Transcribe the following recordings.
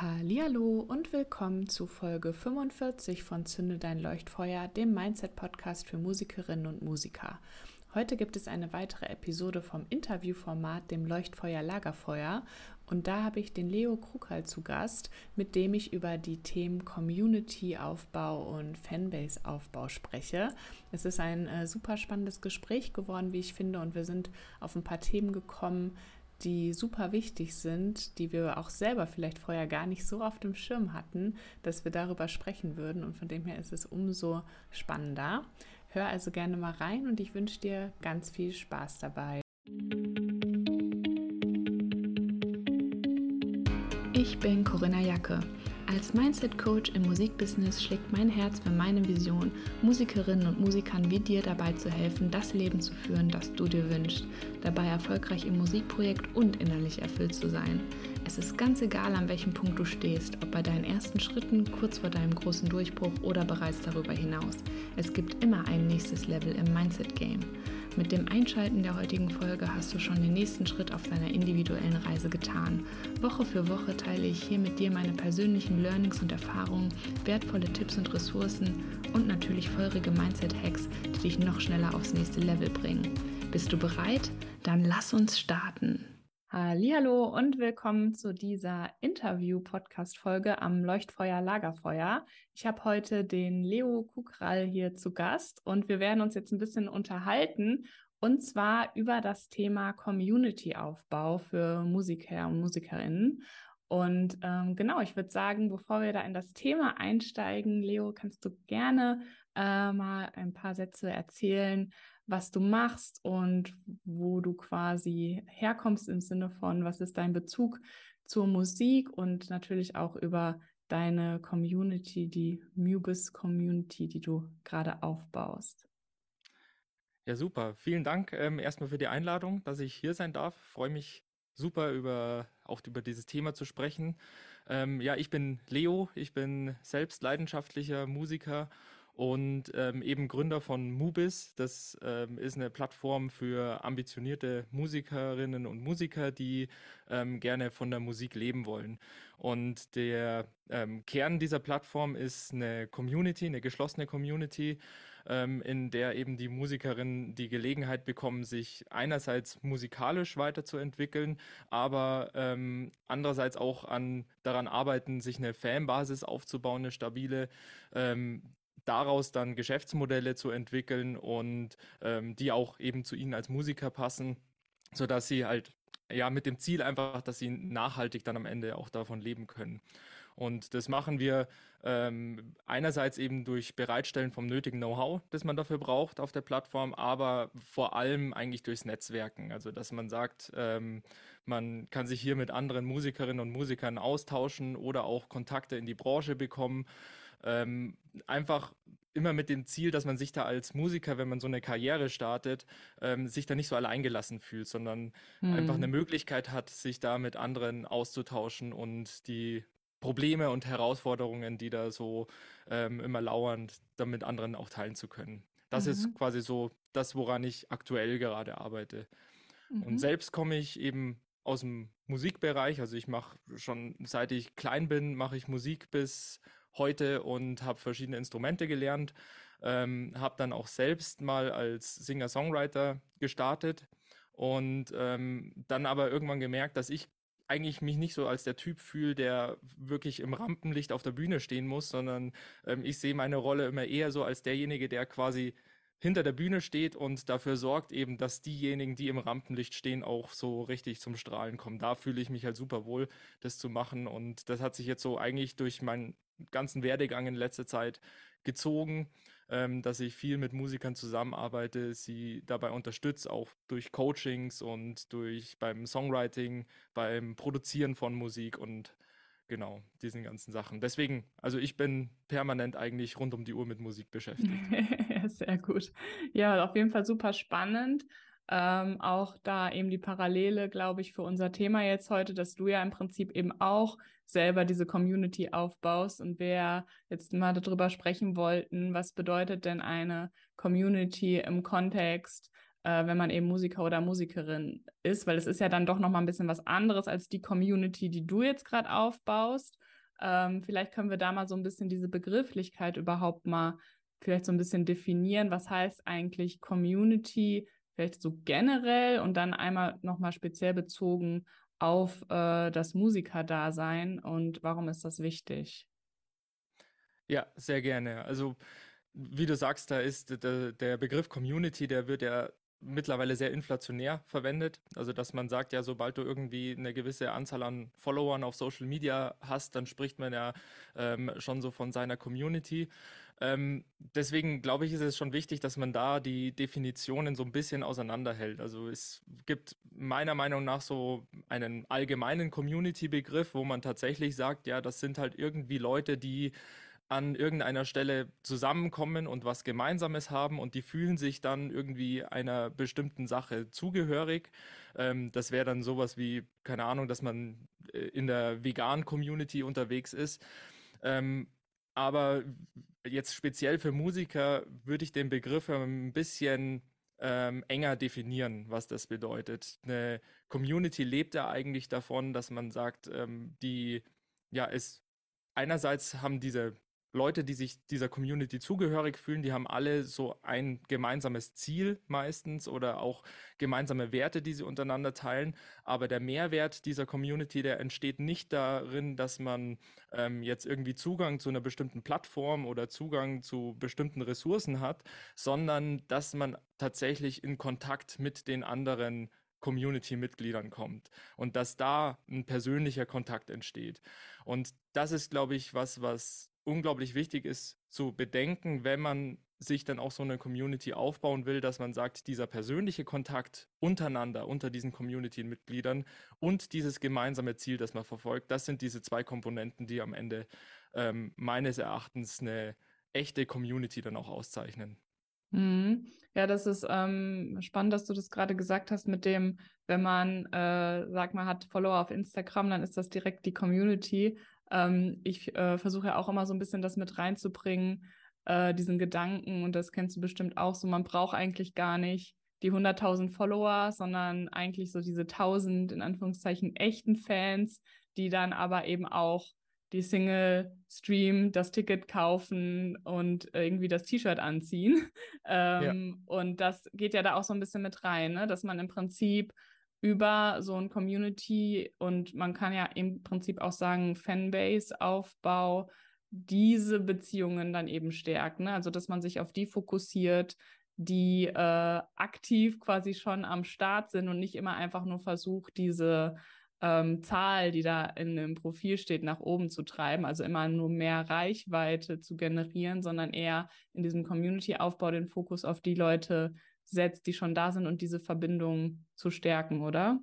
Hallo und willkommen zu Folge 45 von Zünde dein Leuchtfeuer, dem Mindset Podcast für Musikerinnen und Musiker. Heute gibt es eine weitere Episode vom Interviewformat dem Leuchtfeuer Lagerfeuer und da habe ich den Leo Krukal zu Gast, mit dem ich über die Themen Community-Aufbau und Fanbase-Aufbau spreche. Es ist ein äh, super spannendes Gespräch geworden, wie ich finde, und wir sind auf ein paar Themen gekommen, die super wichtig sind, die wir auch selber vielleicht vorher gar nicht so auf dem Schirm hatten, dass wir darüber sprechen würden. Und von dem her ist es umso spannender. Hör also gerne mal rein und ich wünsche dir ganz viel Spaß dabei. Ich bin Corinna Jacke. Als Mindset-Coach im Musikbusiness schlägt mein Herz für meine Vision, Musikerinnen und Musikern wie dir dabei zu helfen, das Leben zu führen, das du dir wünschst, dabei erfolgreich im Musikprojekt und innerlich erfüllt zu sein. Es ist ganz egal, an welchem Punkt du stehst, ob bei deinen ersten Schritten, kurz vor deinem großen Durchbruch oder bereits darüber hinaus. Es gibt immer ein nächstes Level im Mindset-Game. Mit dem Einschalten der heutigen Folge hast du schon den nächsten Schritt auf deiner individuellen Reise getan. Woche für Woche teile ich hier mit dir meine persönlichen Learnings und Erfahrungen, wertvolle Tipps und Ressourcen und natürlich feurige Mindset-Hacks, die dich noch schneller aufs nächste Level bringen. Bist du bereit? Dann lass uns starten. Hallo und willkommen zu dieser Interview-Podcast-Folge am Leuchtfeuer Lagerfeuer. Ich habe heute den Leo Kukral hier zu Gast und wir werden uns jetzt ein bisschen unterhalten und zwar über das Thema Community-Aufbau für Musiker und Musikerinnen. Und ähm, genau, ich würde sagen, bevor wir da in das Thema einsteigen, Leo, kannst du gerne äh, mal ein paar Sätze erzählen, was du machst und wo du quasi herkommst im Sinne von, was ist dein Bezug zur Musik und natürlich auch über deine Community, die Mubis Community, die du gerade aufbaust. Ja, super. Vielen Dank ähm, erstmal für die Einladung, dass ich hier sein darf. Freue mich super über auch über dieses Thema zu sprechen. Ähm, ja, ich bin Leo, ich bin selbst leidenschaftlicher Musiker und ähm, eben Gründer von Mubis. Das ähm, ist eine Plattform für ambitionierte Musikerinnen und Musiker, die ähm, gerne von der Musik leben wollen. Und der ähm, Kern dieser Plattform ist eine Community, eine geschlossene Community, ähm, in der eben die Musikerinnen die Gelegenheit bekommen, sich einerseits musikalisch weiterzuentwickeln, aber ähm, andererseits auch an daran arbeiten, sich eine Fanbasis aufzubauen, eine stabile, ähm, daraus dann Geschäftsmodelle zu entwickeln und ähm, die auch eben zu ihnen als Musiker passen, sodass sie halt ja mit dem Ziel einfach, dass sie nachhaltig dann am Ende auch davon leben können. Und das machen wir ähm, einerseits eben durch Bereitstellen vom nötigen Know-how, das man dafür braucht auf der Plattform, aber vor allem eigentlich durchs Netzwerken. Also dass man sagt, ähm, man kann sich hier mit anderen Musikerinnen und Musikern austauschen oder auch Kontakte in die Branche bekommen. Ähm, einfach immer mit dem Ziel, dass man sich da als Musiker, wenn man so eine Karriere startet, ähm, sich da nicht so alleingelassen fühlt, sondern mhm. einfach eine Möglichkeit hat, sich da mit anderen auszutauschen und die Probleme und Herausforderungen, die da so ähm, immer lauern, damit anderen auch teilen zu können. Das mhm. ist quasi so das, woran ich aktuell gerade arbeite. Mhm. Und selbst komme ich eben aus dem Musikbereich, also ich mache schon seit ich klein bin, mache ich Musik bis heute und habe verschiedene Instrumente gelernt. Ähm, habe dann auch selbst mal als Singer-Songwriter gestartet und ähm, dann aber irgendwann gemerkt, dass ich eigentlich mich nicht so als der Typ fühle, der wirklich im Rampenlicht auf der Bühne stehen muss, sondern ähm, ich sehe meine Rolle immer eher so als derjenige, der quasi hinter der Bühne steht und dafür sorgt eben, dass diejenigen, die im Rampenlicht stehen, auch so richtig zum Strahlen kommen. Da fühle ich mich halt super wohl, das zu machen und das hat sich jetzt so eigentlich durch meinen ganzen Werdegang in letzter Zeit gezogen, ähm, dass ich viel mit Musikern zusammenarbeite, sie dabei unterstütze, auch durch Coachings und durch beim Songwriting, beim Produzieren von Musik und genau, diesen ganzen Sachen. Deswegen, also ich bin permanent eigentlich rund um die Uhr mit Musik beschäftigt. Sehr gut. Ja, auf jeden Fall super spannend. Ähm, auch da eben die Parallele, glaube ich, für unser Thema jetzt heute, dass du ja im Prinzip eben auch selber diese Community aufbaust und wir jetzt mal darüber sprechen wollten, was bedeutet denn eine Community im Kontext, äh, wenn man eben Musiker oder Musikerin ist, weil es ist ja dann doch nochmal ein bisschen was anderes als die Community, die du jetzt gerade aufbaust. Ähm, vielleicht können wir da mal so ein bisschen diese Begrifflichkeit überhaupt mal vielleicht so ein bisschen definieren. Was heißt eigentlich Community? Vielleicht so generell und dann einmal nochmal speziell bezogen auf äh, das Musikerdasein und warum ist das wichtig? Ja, sehr gerne. Also wie du sagst, da ist der, der Begriff Community, der wird ja mittlerweile sehr inflationär verwendet. Also, dass man sagt, ja, sobald du irgendwie eine gewisse Anzahl an Followern auf Social Media hast, dann spricht man ja ähm, schon so von seiner Community. Ähm, deswegen glaube ich, ist es schon wichtig, dass man da die Definitionen so ein bisschen auseinanderhält. Also es gibt meiner Meinung nach so einen allgemeinen Community-Begriff, wo man tatsächlich sagt, ja, das sind halt irgendwie Leute, die an irgendeiner Stelle zusammenkommen und was Gemeinsames haben und die fühlen sich dann irgendwie einer bestimmten Sache zugehörig. Ähm, das wäre dann sowas wie, keine Ahnung, dass man äh, in der Vegan-Community unterwegs ist. Ähm, aber jetzt speziell für Musiker würde ich den Begriff ein bisschen ähm, enger definieren, was das bedeutet. Eine Community lebt ja eigentlich davon, dass man sagt, ähm, die, ja, ist einerseits haben diese Leute, die sich dieser Community zugehörig fühlen, die haben alle so ein gemeinsames Ziel meistens oder auch gemeinsame Werte, die sie untereinander teilen. Aber der Mehrwert dieser Community, der entsteht nicht darin, dass man ähm, jetzt irgendwie Zugang zu einer bestimmten Plattform oder Zugang zu bestimmten Ressourcen hat, sondern dass man tatsächlich in Kontakt mit den anderen Community-Mitgliedern kommt und dass da ein persönlicher Kontakt entsteht. Und das ist, glaube ich, was, was unglaublich wichtig ist zu bedenken, wenn man sich dann auch so eine Community aufbauen will, dass man sagt, dieser persönliche Kontakt untereinander, unter diesen Community-Mitgliedern und dieses gemeinsame Ziel, das man verfolgt, das sind diese zwei Komponenten, die am Ende ähm, meines Erachtens eine echte Community dann auch auszeichnen. Mhm. Ja, das ist ähm, spannend, dass du das gerade gesagt hast mit dem, wenn man, äh, sag mal, hat Follower auf Instagram, dann ist das direkt die Community. Ähm, ich äh, versuche ja auch immer so ein bisschen das mit reinzubringen, äh, diesen Gedanken, und das kennst du bestimmt auch so, man braucht eigentlich gar nicht die 100.000 Follower, sondern eigentlich so diese 1000 in Anführungszeichen echten Fans, die dann aber eben auch die Single streamen, das Ticket kaufen und irgendwie das T-Shirt anziehen. ähm, ja. Und das geht ja da auch so ein bisschen mit rein, ne? dass man im Prinzip über so ein Community und man kann ja im Prinzip auch sagen Fanbase-Aufbau diese Beziehungen dann eben stärkt. Ne? Also dass man sich auf die fokussiert, die äh, aktiv quasi schon am Start sind und nicht immer einfach nur versucht, diese ähm, Zahl, die da in dem Profil steht, nach oben zu treiben, also immer nur mehr Reichweite zu generieren, sondern eher in diesem Community-Aufbau den Fokus auf die Leute setzt, die schon da sind und diese Verbindung zu stärken, oder?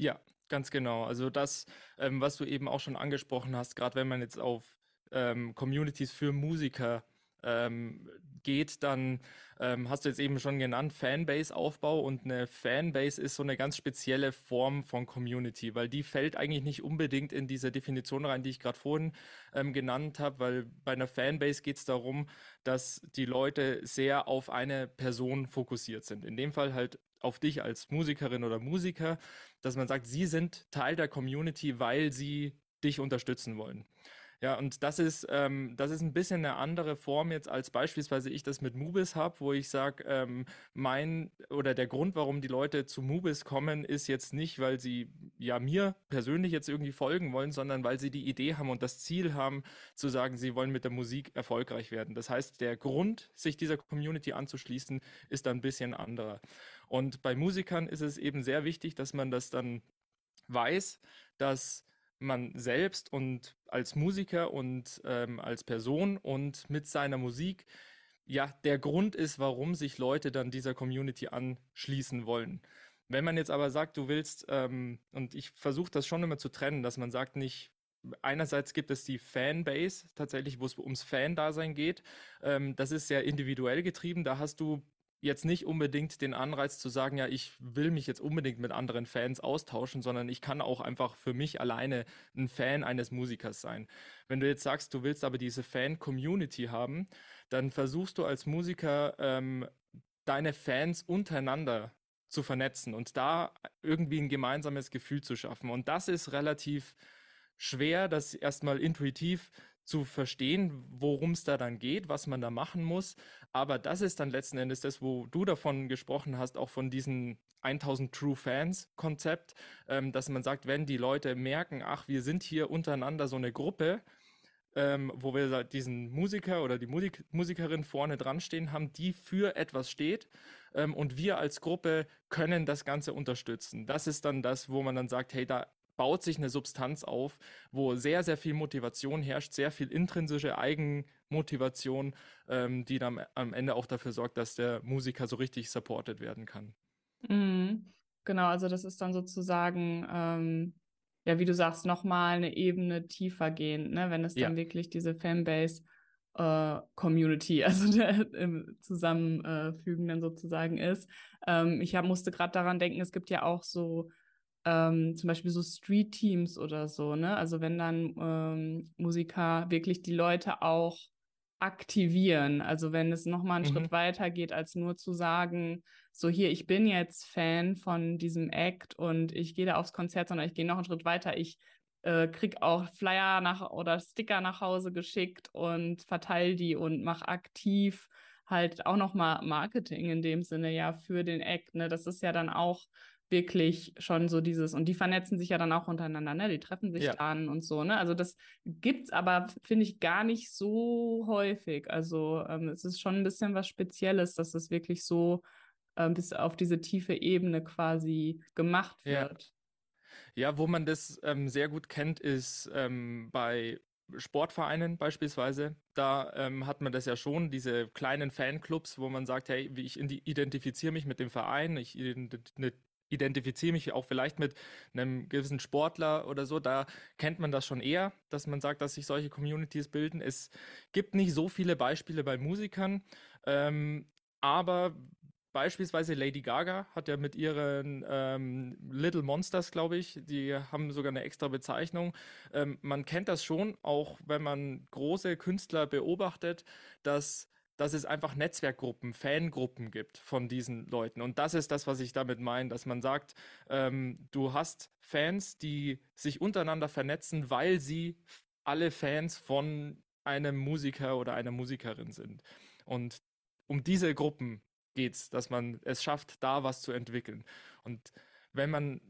Ja, ganz genau. Also das, ähm, was du eben auch schon angesprochen hast, gerade wenn man jetzt auf ähm, Communities für Musiker ähm, geht, dann ähm, hast du jetzt eben schon genannt, Fanbase-Aufbau und eine Fanbase ist so eine ganz spezielle Form von Community, weil die fällt eigentlich nicht unbedingt in diese Definition rein, die ich gerade vorhin ähm, genannt habe, weil bei einer Fanbase geht es darum, dass die Leute sehr auf eine Person fokussiert sind. In dem Fall halt auf dich als Musikerin oder Musiker, dass man sagt, sie sind Teil der Community, weil sie dich unterstützen wollen. Ja, und das ist, ähm, das ist ein bisschen eine andere Form jetzt als beispielsweise ich das mit Mubis habe, wo ich sage, ähm, mein oder der Grund, warum die Leute zu Mubis kommen, ist jetzt nicht, weil sie ja mir persönlich jetzt irgendwie folgen wollen, sondern weil sie die Idee haben und das Ziel haben, zu sagen, sie wollen mit der Musik erfolgreich werden. Das heißt, der Grund, sich dieser Community anzuschließen, ist dann ein bisschen anderer. Und bei Musikern ist es eben sehr wichtig, dass man das dann weiß, dass man selbst und als Musiker und ähm, als Person und mit seiner Musik ja der Grund ist, warum sich Leute dann dieser Community anschließen wollen. Wenn man jetzt aber sagt, du willst, ähm, und ich versuche das schon immer zu trennen, dass man sagt nicht, einerseits gibt es die Fanbase tatsächlich, wo es ums Fan-Dasein geht. Ähm, das ist sehr individuell getrieben. Da hast du jetzt nicht unbedingt den Anreiz zu sagen, ja, ich will mich jetzt unbedingt mit anderen Fans austauschen, sondern ich kann auch einfach für mich alleine ein Fan eines Musikers sein. Wenn du jetzt sagst, du willst aber diese Fan-Community haben, dann versuchst du als Musiker ähm, deine Fans untereinander zu vernetzen und da irgendwie ein gemeinsames Gefühl zu schaffen. Und das ist relativ schwer, das erstmal intuitiv zu verstehen, worum es da dann geht, was man da machen muss. Aber das ist dann letzten Endes das, wo du davon gesprochen hast, auch von diesem 1000 True Fans Konzept, ähm, dass man sagt, wenn die Leute merken, ach, wir sind hier untereinander so eine Gruppe, ähm, wo wir diesen Musiker oder die Musik Musikerin vorne dran stehen haben, die für etwas steht. Ähm, und wir als Gruppe können das Ganze unterstützen. Das ist dann das, wo man dann sagt, hey, da baut sich eine Substanz auf, wo sehr, sehr viel Motivation herrscht, sehr viel intrinsische Eigenmotivation, ähm, die dann am Ende auch dafür sorgt, dass der Musiker so richtig supported werden kann. Mhm. Genau, also das ist dann sozusagen, ähm, ja, wie du sagst, nochmal eine Ebene tiefer gehend, ne? wenn es ja. dann wirklich diese Fanbase äh, Community, also der, im Zusammenfügen dann sozusagen ist. Ähm, ich hab, musste gerade daran denken, es gibt ja auch so ähm, zum Beispiel so Street-Teams oder so, ne? Also wenn dann ähm, Musiker wirklich die Leute auch aktivieren. Also wenn es nochmal einen mhm. Schritt weiter geht, als nur zu sagen, so hier, ich bin jetzt Fan von diesem Act und ich gehe da aufs Konzert, sondern ich gehe noch einen Schritt weiter. Ich äh, krieg auch Flyer nach oder Sticker nach Hause geschickt und verteile die und mache aktiv halt auch nochmal Marketing in dem Sinne ja für den Act. Ne? Das ist ja dann auch wirklich schon so dieses, und die vernetzen sich ja dann auch untereinander, ne? Die treffen sich ja. dann und so, ne? Also das gibt's aber, finde ich, gar nicht so häufig. Also ähm, es ist schon ein bisschen was Spezielles, dass es wirklich so ähm, bis auf diese tiefe Ebene quasi gemacht wird. Ja, ja wo man das ähm, sehr gut kennt, ist ähm, bei Sportvereinen beispielsweise, da ähm, hat man das ja schon, diese kleinen Fanclubs, wo man sagt, hey, ich identifiziere mich mit dem Verein, ich identifiziere mich auch vielleicht mit einem gewissen Sportler oder so, da kennt man das schon eher, dass man sagt, dass sich solche Communities bilden. Es gibt nicht so viele Beispiele bei Musikern, ähm, aber beispielsweise Lady Gaga hat ja mit ihren ähm, Little Monsters, glaube ich, die haben sogar eine extra Bezeichnung. Ähm, man kennt das schon, auch wenn man große Künstler beobachtet, dass dass es einfach Netzwerkgruppen, Fangruppen gibt von diesen Leuten. Und das ist das, was ich damit meine, dass man sagt, ähm, du hast Fans, die sich untereinander vernetzen, weil sie alle Fans von einem Musiker oder einer Musikerin sind. Und um diese Gruppen geht es, dass man es schafft, da was zu entwickeln. Und wenn man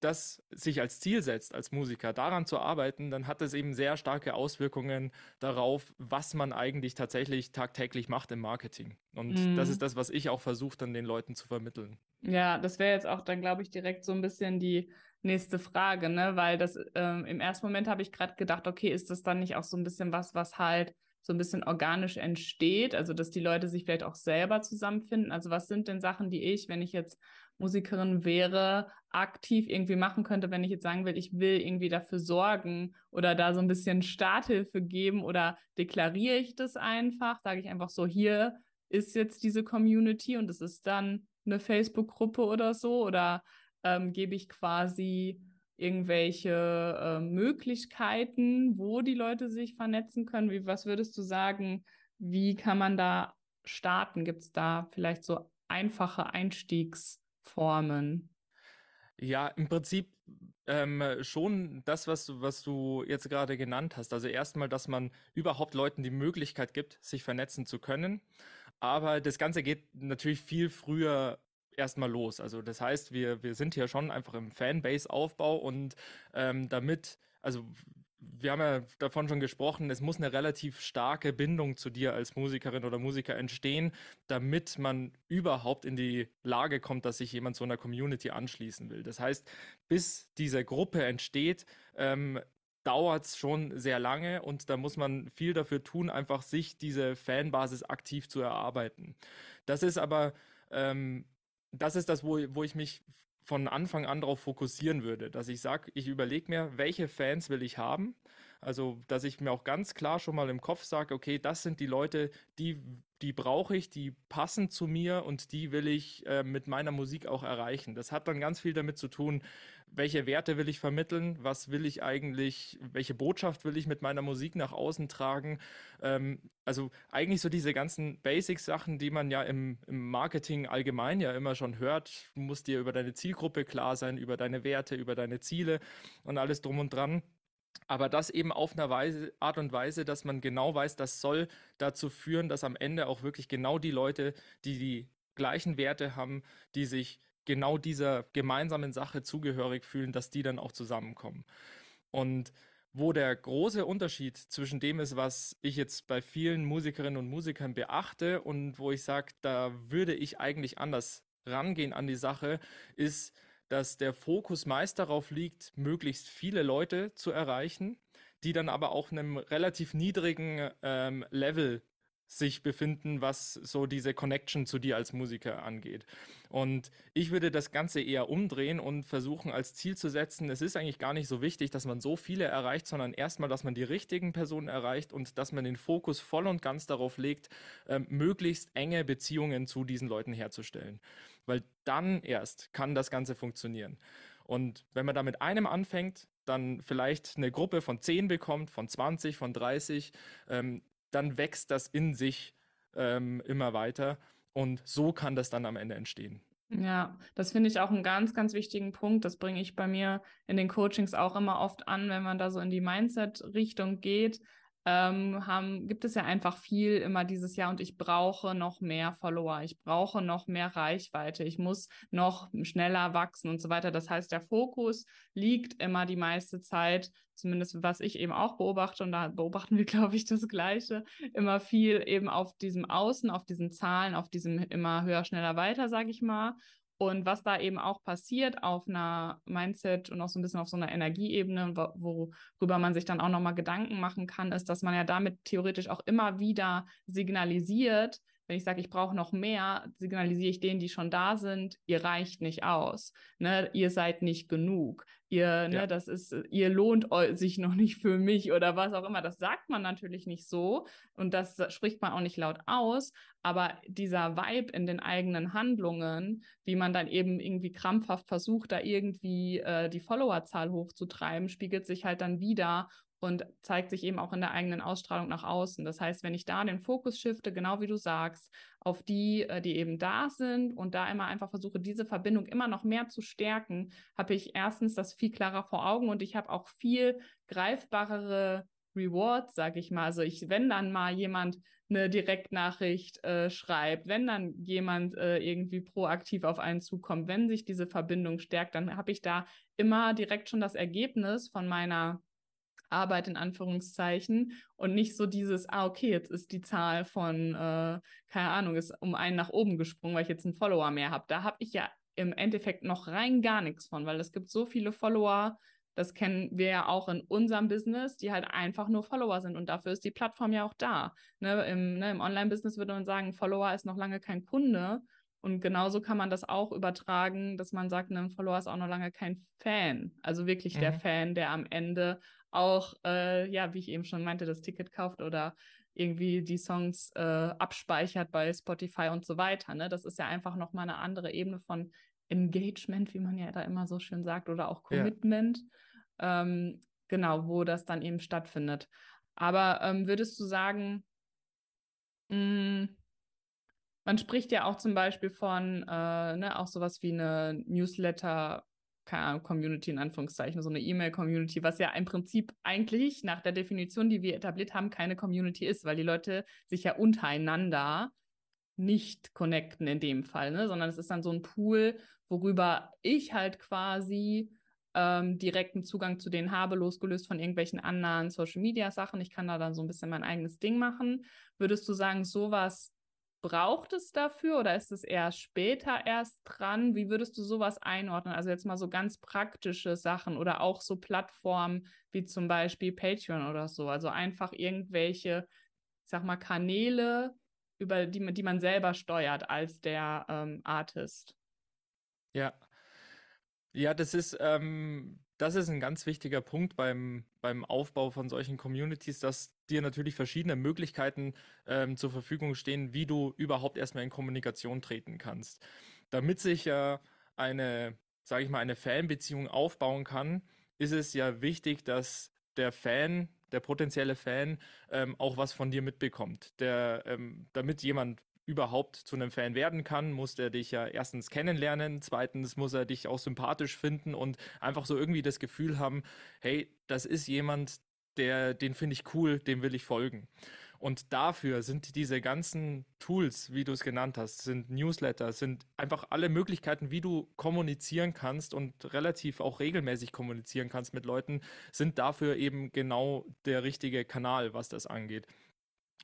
das sich als Ziel setzt, als Musiker, daran zu arbeiten, dann hat es eben sehr starke Auswirkungen darauf, was man eigentlich tatsächlich tagtäglich macht im Marketing. Und mm. das ist das, was ich auch versuche, dann den Leuten zu vermitteln. Ja, das wäre jetzt auch dann, glaube ich, direkt so ein bisschen die nächste Frage, ne? Weil das ähm, im ersten Moment habe ich gerade gedacht, okay, ist das dann nicht auch so ein bisschen was, was halt so ein bisschen organisch entsteht, also dass die Leute sich vielleicht auch selber zusammenfinden. Also was sind denn Sachen, die ich, wenn ich jetzt Musikerin wäre, aktiv irgendwie machen könnte, wenn ich jetzt sagen will, ich will irgendwie dafür sorgen oder da so ein bisschen Starthilfe geben oder deklariere ich das einfach, sage ich einfach so, hier ist jetzt diese Community und es ist dann eine Facebook-Gruppe oder so oder ähm, gebe ich quasi irgendwelche äh, Möglichkeiten, wo die Leute sich vernetzen können? Wie, was würdest du sagen, wie kann man da starten? Gibt es da vielleicht so einfache Einstiegsformen? Ja, im Prinzip ähm, schon das, was du, was du jetzt gerade genannt hast. Also erstmal, dass man überhaupt Leuten die Möglichkeit gibt, sich vernetzen zu können. Aber das Ganze geht natürlich viel früher erstmal los. Also das heißt, wir, wir sind hier schon einfach im Fanbase-Aufbau und ähm, damit, also wir haben ja davon schon gesprochen, es muss eine relativ starke Bindung zu dir als Musikerin oder Musiker entstehen, damit man überhaupt in die Lage kommt, dass sich jemand zu einer Community anschließen will. Das heißt, bis diese Gruppe entsteht, ähm, dauert es schon sehr lange und da muss man viel dafür tun, einfach sich diese Fanbasis aktiv zu erarbeiten. Das ist aber ähm, das ist das, wo, wo ich mich von Anfang an darauf fokussieren würde, dass ich sage, ich überlege mir, welche Fans will ich haben. Also, dass ich mir auch ganz klar schon mal im Kopf sage, okay, das sind die Leute, die, die brauche ich, die passen zu mir und die will ich äh, mit meiner Musik auch erreichen. Das hat dann ganz viel damit zu tun, welche Werte will ich vermitteln, was will ich eigentlich, welche Botschaft will ich mit meiner Musik nach außen tragen. Ähm, also eigentlich so diese ganzen Basics-Sachen, die man ja im, im, Marketing allgemein ja immer schon hört. Du musst dir über deine Zielgruppe klar sein, über deine Werte, über deine Ziele und alles drum und dran. Aber das eben auf einer Weise, Art und Weise, dass man genau weiß, das soll dazu führen, dass am Ende auch wirklich genau die Leute, die die gleichen Werte haben, die sich genau dieser gemeinsamen Sache zugehörig fühlen, dass die dann auch zusammenkommen. Und wo der große Unterschied zwischen dem ist, was ich jetzt bei vielen Musikerinnen und Musikern beachte und wo ich sage, da würde ich eigentlich anders rangehen an die Sache, ist, dass der Fokus meist darauf liegt, möglichst viele Leute zu erreichen, die dann aber auch einem relativ niedrigen ähm, Level sich befinden, was so diese Connection zu dir als Musiker angeht. Und ich würde das Ganze eher umdrehen und versuchen als Ziel zu setzen, es ist eigentlich gar nicht so wichtig, dass man so viele erreicht, sondern erstmal, dass man die richtigen Personen erreicht und dass man den Fokus voll und ganz darauf legt, äh, möglichst enge Beziehungen zu diesen Leuten herzustellen. Weil dann erst kann das Ganze funktionieren. Und wenn man da mit einem anfängt, dann vielleicht eine Gruppe von 10 bekommt, von 20, von 30, ähm, dann wächst das in sich ähm, immer weiter und so kann das dann am Ende entstehen. Ja, das finde ich auch einen ganz, ganz wichtigen Punkt. Das bringe ich bei mir in den Coachings auch immer oft an, wenn man da so in die Mindset-Richtung geht ähm, haben, gibt es ja einfach viel immer dieses Jahr und ich brauche noch mehr Follower, ich brauche noch mehr Reichweite, ich muss noch schneller wachsen und so weiter. Das heißt, der Fokus liegt immer die meiste Zeit, zumindest was ich eben auch beobachte und da beobachten wir, glaube ich, das Gleiche, immer viel eben auf diesem Außen, auf diesen Zahlen, auf diesem immer höher, schneller, weiter, sage ich mal. Und was da eben auch passiert auf einer Mindset und auch so ein bisschen auf so einer Energieebene, worüber man sich dann auch nochmal Gedanken machen kann, ist, dass man ja damit theoretisch auch immer wieder signalisiert, wenn ich sage, ich brauche noch mehr, signalisiere ich denen, die schon da sind, ihr reicht nicht aus, ne? ihr seid nicht genug, ihr, ne, das ist, ihr lohnt sich noch nicht für mich oder was auch immer. Das sagt man natürlich nicht so und das spricht man auch nicht laut aus, aber dieser Vibe in den eigenen Handlungen, wie man dann eben irgendwie krampfhaft versucht, da irgendwie äh, die Followerzahl hochzutreiben, spiegelt sich halt dann wieder und zeigt sich eben auch in der eigenen Ausstrahlung nach außen. Das heißt, wenn ich da den Fokus shifte, genau wie du sagst, auf die, äh, die eben da sind und da immer einfach versuche, diese Verbindung immer noch mehr zu stärken, habe ich erstens das viel klarer vor Augen und ich habe auch viel greifbarere Rewards, sage ich mal. Also ich, wenn dann mal jemand eine Direktnachricht äh, schreibt, wenn dann jemand äh, irgendwie proaktiv auf einen zukommt, wenn sich diese Verbindung stärkt, dann habe ich da immer direkt schon das Ergebnis von meiner Arbeit in Anführungszeichen und nicht so dieses, ah, okay, jetzt ist die Zahl von, äh, keine Ahnung, ist um einen nach oben gesprungen, weil ich jetzt einen Follower mehr habe. Da habe ich ja im Endeffekt noch rein gar nichts von, weil es gibt so viele Follower, das kennen wir ja auch in unserem Business, die halt einfach nur Follower sind und dafür ist die Plattform ja auch da. Ne, Im, ne, im Online-Business würde man sagen, Follower ist noch lange kein Kunde, und genauso kann man das auch übertragen, dass man sagt, ein Follower ist auch noch lange kein Fan. Also wirklich mhm. der Fan, der am Ende auch, äh, ja, wie ich eben schon meinte, das Ticket kauft oder irgendwie die Songs äh, abspeichert bei Spotify und so weiter. Ne? Das ist ja einfach nochmal eine andere Ebene von Engagement, wie man ja da immer so schön sagt, oder auch Commitment. Ja. Ähm, genau, wo das dann eben stattfindet. Aber ähm, würdest du sagen, mh, mm, man spricht ja auch zum Beispiel von äh, ne, auch sowas wie eine Newsletter keine Ahnung, Community in Anführungszeichen, so eine E-Mail-Community, was ja im Prinzip eigentlich nach der Definition, die wir etabliert haben, keine Community ist, weil die Leute sich ja untereinander nicht connecten in dem Fall, ne? sondern es ist dann so ein Pool, worüber ich halt quasi ähm, direkten Zugang zu denen habe, losgelöst von irgendwelchen anderen Social-Media-Sachen. Ich kann da dann so ein bisschen mein eigenes Ding machen. Würdest du sagen, sowas braucht es dafür oder ist es eher später erst dran? Wie würdest du sowas einordnen? Also jetzt mal so ganz praktische Sachen oder auch so Plattformen wie zum Beispiel Patreon oder so. Also einfach irgendwelche, ich sag mal, Kanäle, über die, die man selber steuert als der ähm, Artist. Ja. Ja, das ist, ähm, das ist ein ganz wichtiger Punkt beim, beim Aufbau von solchen Communities, dass dir natürlich verschiedene Möglichkeiten ähm, zur Verfügung stehen, wie du überhaupt erstmal in Kommunikation treten kannst. Damit sich ja eine, sage ich mal, eine Fanbeziehung aufbauen kann, ist es ja wichtig, dass der Fan, der potenzielle Fan, ähm, auch was von dir mitbekommt. Der, ähm, damit jemand überhaupt zu einem Fan werden kann, muss er dich ja erstens kennenlernen, zweitens muss er dich auch sympathisch finden und einfach so irgendwie das Gefühl haben, hey, das ist jemand, der, den finde ich cool, dem will ich folgen. Und dafür sind diese ganzen Tools, wie du es genannt hast, sind Newsletter, sind einfach alle Möglichkeiten, wie du kommunizieren kannst und relativ auch regelmäßig kommunizieren kannst mit Leuten, sind dafür eben genau der richtige Kanal, was das angeht.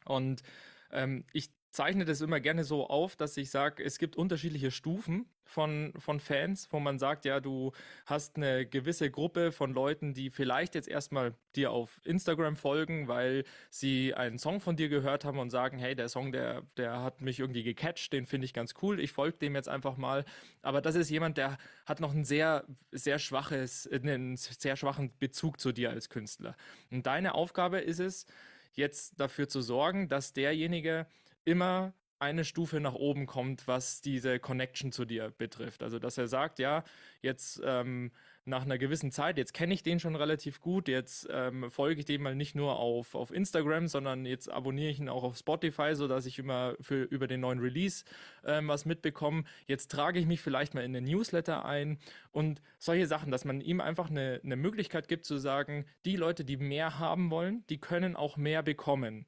Und ähm, ich zeichne das immer gerne so auf, dass ich sage, es gibt unterschiedliche Stufen von, von Fans, wo man sagt, ja, du hast eine gewisse Gruppe von Leuten, die vielleicht jetzt erstmal dir auf Instagram folgen, weil sie einen Song von dir gehört haben und sagen, hey, der Song, der, der hat mich irgendwie gecatcht, den finde ich ganz cool, ich folge dem jetzt einfach mal. Aber das ist jemand, der hat noch ein sehr, sehr schwaches, einen sehr schwachen Bezug zu dir als Künstler. Und deine Aufgabe ist es, jetzt dafür zu sorgen, dass derjenige immer eine Stufe nach oben kommt, was diese Connection zu dir betrifft. Also dass er sagt, ja, jetzt ähm, nach einer gewissen Zeit, jetzt kenne ich den schon relativ gut, jetzt ähm, folge ich dem mal nicht nur auf, auf Instagram, sondern jetzt abonniere ich ihn auch auf Spotify, sodass ich immer für, über den neuen Release ähm, was mitbekomme. Jetzt trage ich mich vielleicht mal in den Newsletter ein und solche Sachen, dass man ihm einfach eine, eine Möglichkeit gibt zu sagen, die Leute, die mehr haben wollen, die können auch mehr bekommen.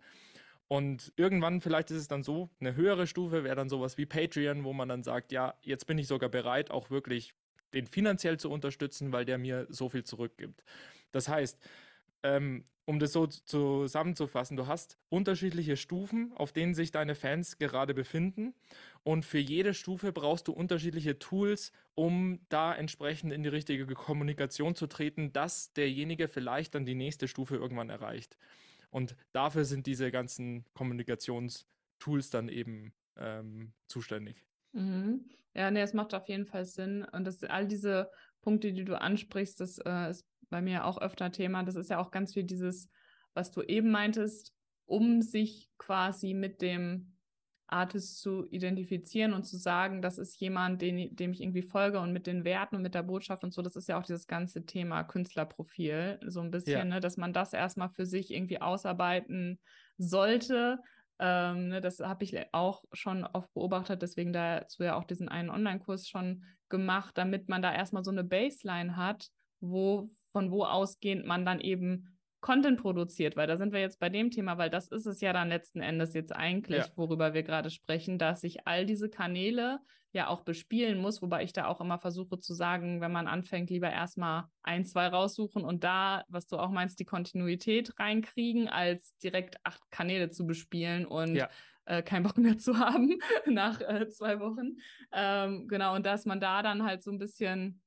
Und irgendwann vielleicht ist es dann so, eine höhere Stufe wäre dann sowas wie Patreon, wo man dann sagt, ja, jetzt bin ich sogar bereit, auch wirklich den finanziell zu unterstützen, weil der mir so viel zurückgibt. Das heißt, ähm, um das so zusammenzufassen, du hast unterschiedliche Stufen, auf denen sich deine Fans gerade befinden. Und für jede Stufe brauchst du unterschiedliche Tools, um da entsprechend in die richtige Kommunikation zu treten, dass derjenige vielleicht dann die nächste Stufe irgendwann erreicht. Und dafür sind diese ganzen Kommunikationstools dann eben ähm, zuständig. Mhm. Ja, nee, es macht auf jeden Fall Sinn. Und das, all diese Punkte, die du ansprichst, das äh, ist bei mir auch öfter Thema. Das ist ja auch ganz viel dieses, was du eben meintest, um sich quasi mit dem Artist zu identifizieren und zu sagen, das ist jemand, den, dem ich irgendwie folge und mit den Werten und mit der Botschaft und so, das ist ja auch dieses ganze Thema Künstlerprofil, so ein bisschen, ja. ne, dass man das erstmal für sich irgendwie ausarbeiten sollte. Ähm, ne, das habe ich auch schon oft beobachtet, deswegen dazu ja auch diesen einen Online-Kurs schon gemacht, damit man da erstmal so eine Baseline hat, wo von wo ausgehend man dann eben Content produziert, weil da sind wir jetzt bei dem Thema, weil das ist es ja dann letzten Endes jetzt eigentlich, ja. worüber wir gerade sprechen, dass ich all diese Kanäle ja auch bespielen muss, wobei ich da auch immer versuche zu sagen, wenn man anfängt, lieber erstmal ein, zwei raussuchen und da, was du auch meinst, die Kontinuität reinkriegen, als direkt acht Kanäle zu bespielen und ja. äh, keinen Bock mehr zu haben nach äh, zwei Wochen. Ähm, genau, und dass man da dann halt so ein bisschen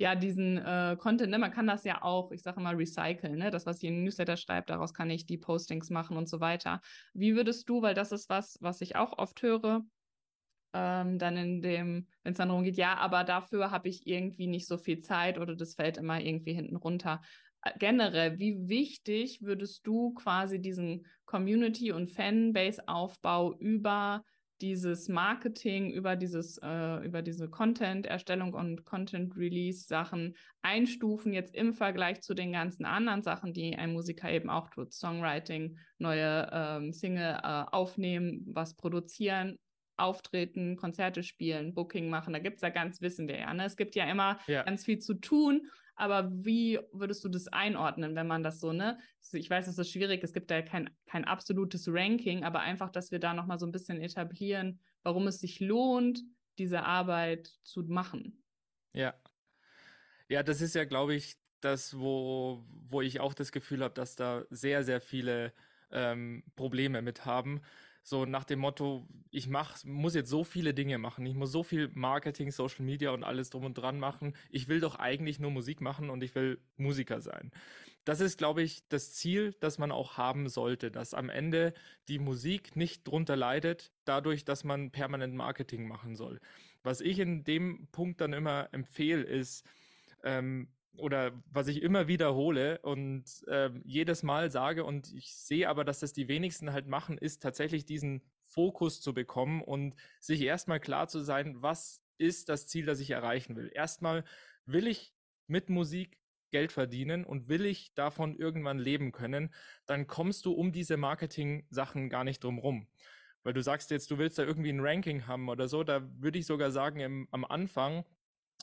ja, diesen äh, Content, ne, man kann das ja auch, ich sage immer, recyceln, ne? Das, was ich in Newsletter schreibe, daraus kann ich die Postings machen und so weiter. Wie würdest du, weil das ist was, was ich auch oft höre, ähm, dann in dem, wenn es dann darum geht, ja, aber dafür habe ich irgendwie nicht so viel Zeit oder das fällt immer irgendwie hinten runter. Äh, generell, wie wichtig würdest du quasi diesen Community- und Fanbase-Aufbau über dieses Marketing über dieses, äh, über diese Content-Erstellung und Content-Release-Sachen einstufen, jetzt im Vergleich zu den ganzen anderen Sachen, die ein Musiker eben auch tut, Songwriting, neue ähm, Single äh, aufnehmen, was produzieren, auftreten, Konzerte spielen, Booking machen, da gibt es ja ganz Wissen der ja. Ne? Es gibt ja immer ja. ganz viel zu tun aber wie würdest du das einordnen, wenn man das so, ne? Ich weiß, es ist schwierig, es gibt da kein, kein absolutes Ranking, aber einfach, dass wir da nochmal so ein bisschen etablieren, warum es sich lohnt, diese Arbeit zu machen. Ja. Ja, das ist ja, glaube ich, das, wo, wo ich auch das Gefühl habe, dass da sehr, sehr viele ähm, Probleme mit haben. So nach dem Motto, ich mach, muss jetzt so viele Dinge machen. Ich muss so viel Marketing, Social Media und alles drum und dran machen. Ich will doch eigentlich nur Musik machen und ich will Musiker sein. Das ist, glaube ich, das Ziel, das man auch haben sollte, dass am Ende die Musik nicht drunter leidet, dadurch, dass man permanent Marketing machen soll. Was ich in dem Punkt dann immer empfehle, ist, ähm, oder was ich immer wiederhole und äh, jedes Mal sage und ich sehe aber, dass das die wenigsten halt machen, ist tatsächlich diesen Fokus zu bekommen und sich erstmal klar zu sein, was ist das Ziel, das ich erreichen will. Erstmal will ich mit Musik Geld verdienen und will ich davon irgendwann leben können, dann kommst du um diese Marketing-Sachen gar nicht drum rum. Weil du sagst jetzt, du willst da irgendwie ein Ranking haben oder so, da würde ich sogar sagen, im, am Anfang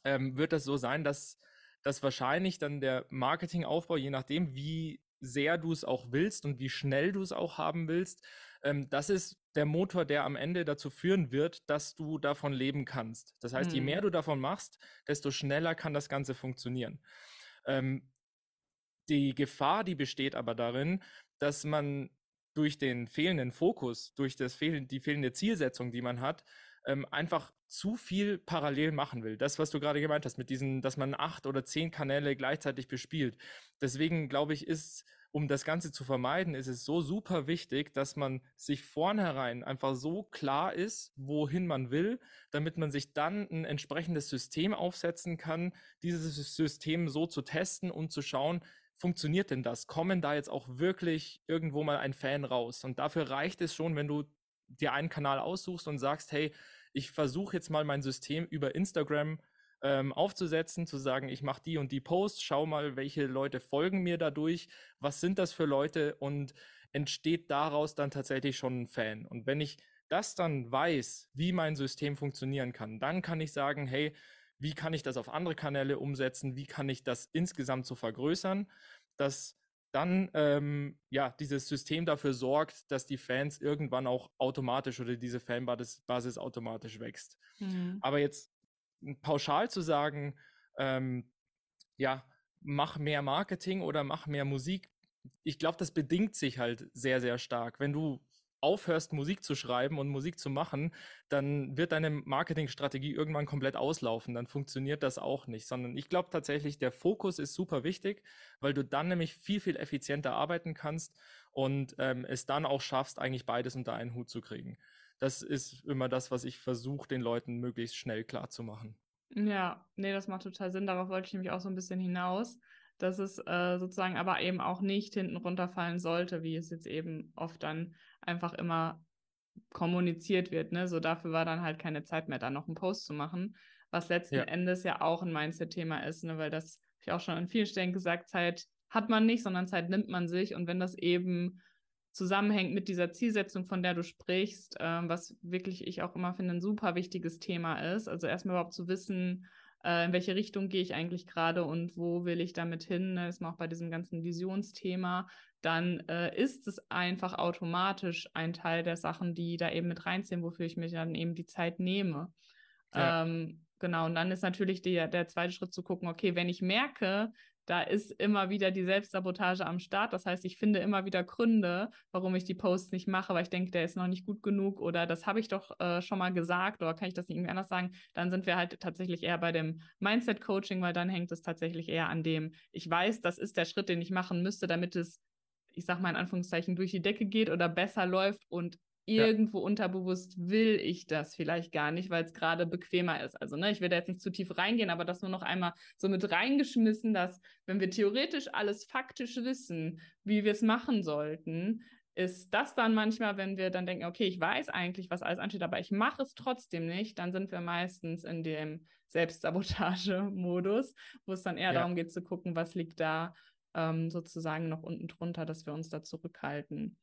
ähm, wird das so sein, dass, dass wahrscheinlich dann der Marketingaufbau, je nachdem, wie sehr du es auch willst und wie schnell du es auch haben willst, ähm, das ist der Motor, der am Ende dazu führen wird, dass du davon leben kannst. Das heißt, hm. je mehr du davon machst, desto schneller kann das Ganze funktionieren. Ähm, die Gefahr, die besteht aber darin, dass man durch den fehlenden Fokus, durch das fehl die fehlende Zielsetzung, die man hat, ähm, einfach zu viel parallel machen will. Das, was du gerade gemeint hast, mit diesen, dass man acht oder zehn Kanäle gleichzeitig bespielt. Deswegen glaube ich, ist, um das Ganze zu vermeiden, ist es so super wichtig, dass man sich vornherein einfach so klar ist, wohin man will, damit man sich dann ein entsprechendes System aufsetzen kann, dieses System so zu testen und zu schauen, funktioniert denn das? Kommen da jetzt auch wirklich irgendwo mal ein Fan raus? Und dafür reicht es schon, wenn du dir einen Kanal aussuchst und sagst, hey, ich versuche jetzt mal mein System über Instagram ähm, aufzusetzen, zu sagen, ich mache die und die Posts, schau mal, welche Leute folgen mir dadurch, was sind das für Leute und entsteht daraus dann tatsächlich schon ein Fan. Und wenn ich das dann weiß, wie mein System funktionieren kann, dann kann ich sagen, hey, wie kann ich das auf andere Kanäle umsetzen, wie kann ich das insgesamt so vergrößern, dass dann ähm, ja dieses System dafür sorgt, dass die Fans irgendwann auch automatisch oder diese Fanbasis automatisch wächst. Mhm. Aber jetzt pauschal zu sagen, ähm, ja, mach mehr Marketing oder mach mehr Musik, ich glaube, das bedingt sich halt sehr, sehr stark. Wenn du aufhörst, Musik zu schreiben und Musik zu machen, dann wird deine Marketingstrategie irgendwann komplett auslaufen. Dann funktioniert das auch nicht. Sondern ich glaube tatsächlich, der Fokus ist super wichtig, weil du dann nämlich viel, viel effizienter arbeiten kannst und ähm, es dann auch schaffst, eigentlich beides unter einen Hut zu kriegen. Das ist immer das, was ich versuche, den Leuten möglichst schnell klar zu machen. Ja, nee, das macht total Sinn. Darauf wollte ich nämlich auch so ein bisschen hinaus dass es äh, sozusagen aber eben auch nicht hinten runterfallen sollte, wie es jetzt eben oft dann einfach immer kommuniziert wird. Ne? So dafür war dann halt keine Zeit mehr, da noch einen Post zu machen, was letzten ja. Endes ja auch ein Mindset-Thema ist, ne? weil das habe ich auch schon an vielen Stellen gesagt, Zeit hat man nicht, sondern Zeit nimmt man sich und wenn das eben zusammenhängt mit dieser Zielsetzung, von der du sprichst, äh, was wirklich ich auch immer finde ein super wichtiges Thema ist. Also erstmal überhaupt zu wissen, äh, in welche Richtung gehe ich eigentlich gerade und wo will ich damit hin, ne? ist man auch bei diesem ganzen Visionsthema, dann äh, ist es einfach automatisch ein Teil der Sachen, die da eben mit reinziehen, wofür ich mir dann eben die Zeit nehme. Ja. Ähm, genau, und dann ist natürlich der, der zweite Schritt zu gucken, okay, wenn ich merke, da ist immer wieder die Selbstsabotage am Start. Das heißt, ich finde immer wieder Gründe, warum ich die Posts nicht mache, weil ich denke, der ist noch nicht gut genug oder das habe ich doch äh, schon mal gesagt oder kann ich das nicht irgendwie anders sagen. Dann sind wir halt tatsächlich eher bei dem Mindset-Coaching, weil dann hängt es tatsächlich eher an dem, ich weiß, das ist der Schritt, den ich machen müsste, damit es ich sag mal in Anführungszeichen, durch die Decke geht oder besser läuft und irgendwo ja. unterbewusst will ich das vielleicht gar nicht, weil es gerade bequemer ist. Also, ne, ich will da jetzt nicht zu tief reingehen, aber das nur noch einmal so mit reingeschmissen, dass wenn wir theoretisch alles faktisch wissen, wie wir es machen sollten, ist das dann manchmal, wenn wir dann denken, okay, ich weiß eigentlich, was alles ansteht, aber ich mache es trotzdem nicht, dann sind wir meistens in dem Selbstsabotage-Modus, wo es dann eher ja. darum geht zu gucken, was liegt da ähm, sozusagen noch unten drunter, dass wir uns da zurückhalten.